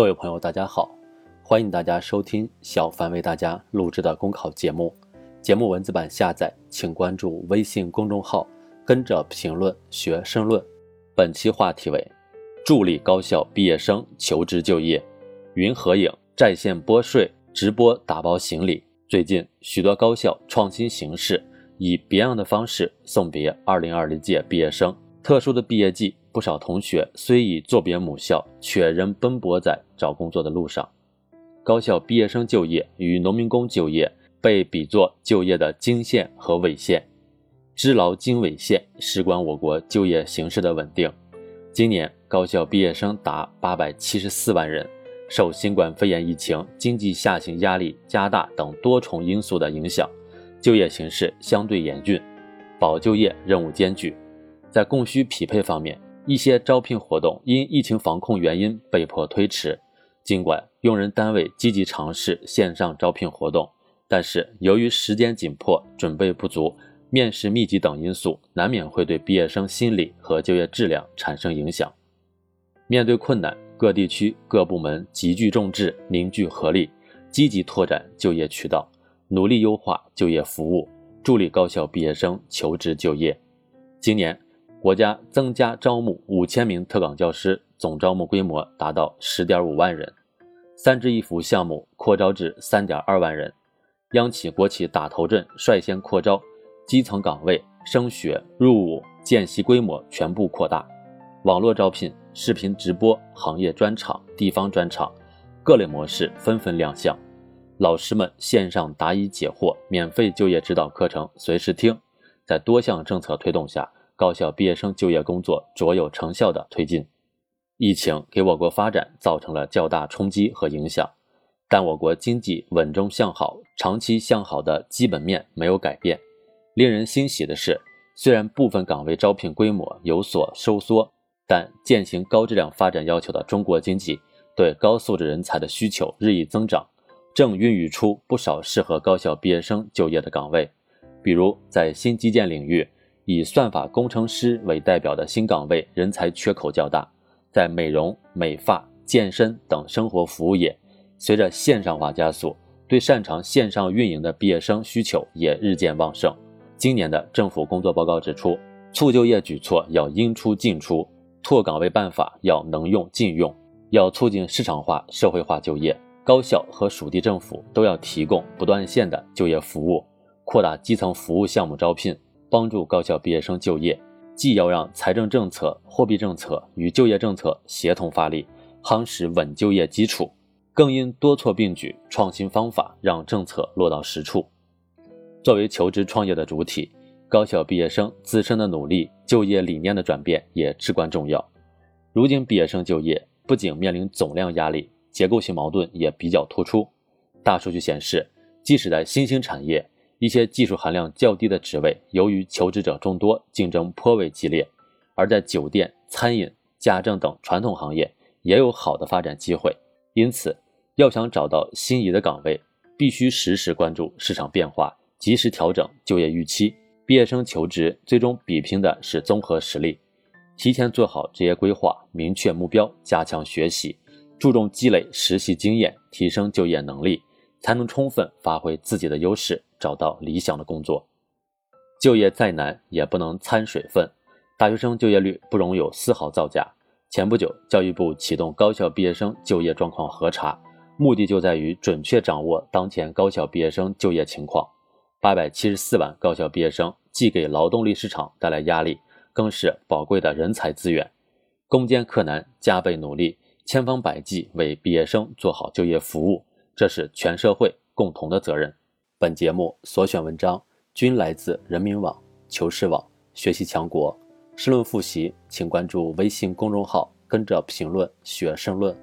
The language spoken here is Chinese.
各位朋友，大家好，欢迎大家收听小凡为大家录制的公考节目。节目文字版下载，请关注微信公众号，跟着评论学申论。本期话题为：助力高校毕业生求职就业。云合影在线拨税，直播打包行李。最近，许多高校创新形式，以别样的方式送别2020届毕业生。特殊的毕业季。不少同学虽已作别母校，却仍奔波在找工作的路上。高校毕业生就业与农民工就业被比作就业的经线和纬线，织劳经纬线事关我国就业形势的稳定。今年高校毕业生达八百七十四万人，受新冠肺炎疫情、经济下行压力加大等多重因素的影响，就业形势相对严峻，保就业任务艰巨。在供需匹配方面，一些招聘活动因疫情防控原因被迫推迟，尽管用人单位积极尝试线上招聘活动，但是由于时间紧迫、准备不足、面试密集等因素，难免会对毕业生心理和就业质量产生影响。面对困难，各地区各部门集聚众志，凝聚合力，积极拓展就业渠道，努力优化就业服务，助力高校毕业生求职就业。今年。国家增加招募五千名特岗教师，总招募规模达到十点五万人。三支一扶项目扩招至三点二万人。央企国企打头阵，率先扩招，基层岗位升学、入伍、见习规模全部扩大。网络招聘、视频直播、行业专场、地方专场，各类模式纷纷亮相。老师们线上答疑解惑，免费就业指导课程随时听。在多项政策推动下。高校毕业生就业工作卓有成效的推进，疫情给我国发展造成了较大冲击和影响，但我国经济稳中向好、长期向好的基本面没有改变。令人欣喜的是，虽然部分岗位招聘规模有所收缩，但践行高质量发展要求的中国经济对高素质人才的需求日益增长，正孕育出不少适合高校毕业生就业的岗位，比如在新基建领域。以算法工程师为代表的新岗位人才缺口较大，在美容、美发、健身等生活服务业，随着线上化加速，对擅长线上运营的毕业生需求也日渐旺盛。今年的政府工作报告指出，促就业举措要应出尽出，拓岗位办法要能用尽用，要促进市场化、社会化就业。高校和属地政府都要提供不断线的就业服务，扩大基层服务项目招聘。帮助高校毕业生就业，既要让财政政策、货币政策与就业政策协同发力，夯实稳就业基础，更应多措并举，创新方法，让政策落到实处。作为求职创业的主体，高校毕业生自身的努力、就业理念的转变也至关重要。如今毕业生就业不仅面临总量压力，结构性矛盾也比较突出。大数据显示，即使在新兴产业，一些技术含量较低的职位，由于求职者众多，竞争颇为激烈；而在酒店、餐饮、家政等传统行业，也有好的发展机会。因此，要想找到心仪的岗位，必须时时关注市场变化，及时调整就业预期。毕业生求职最终比拼的是综合实力，提前做好职业规划，明确目标，加强学习，注重积累实习经验，提升就业能力。才能充分发挥自己的优势，找到理想的工作。就业再难也不能掺水分，大学生就业率不容有丝毫造假。前不久，教育部启动高校毕业生就业状况核查，目的就在于准确掌握当前高校毕业生就业情况。八百七十四万高校毕业生既给劳动力市场带来压力，更是宝贵的人才资源。攻坚克难，加倍努力，千方百计为毕业生做好就业服务。这是全社会共同的责任。本节目所选文章均来自人民网、求是网、学习强国。申论复习，请关注微信公众号，跟着评论学申论。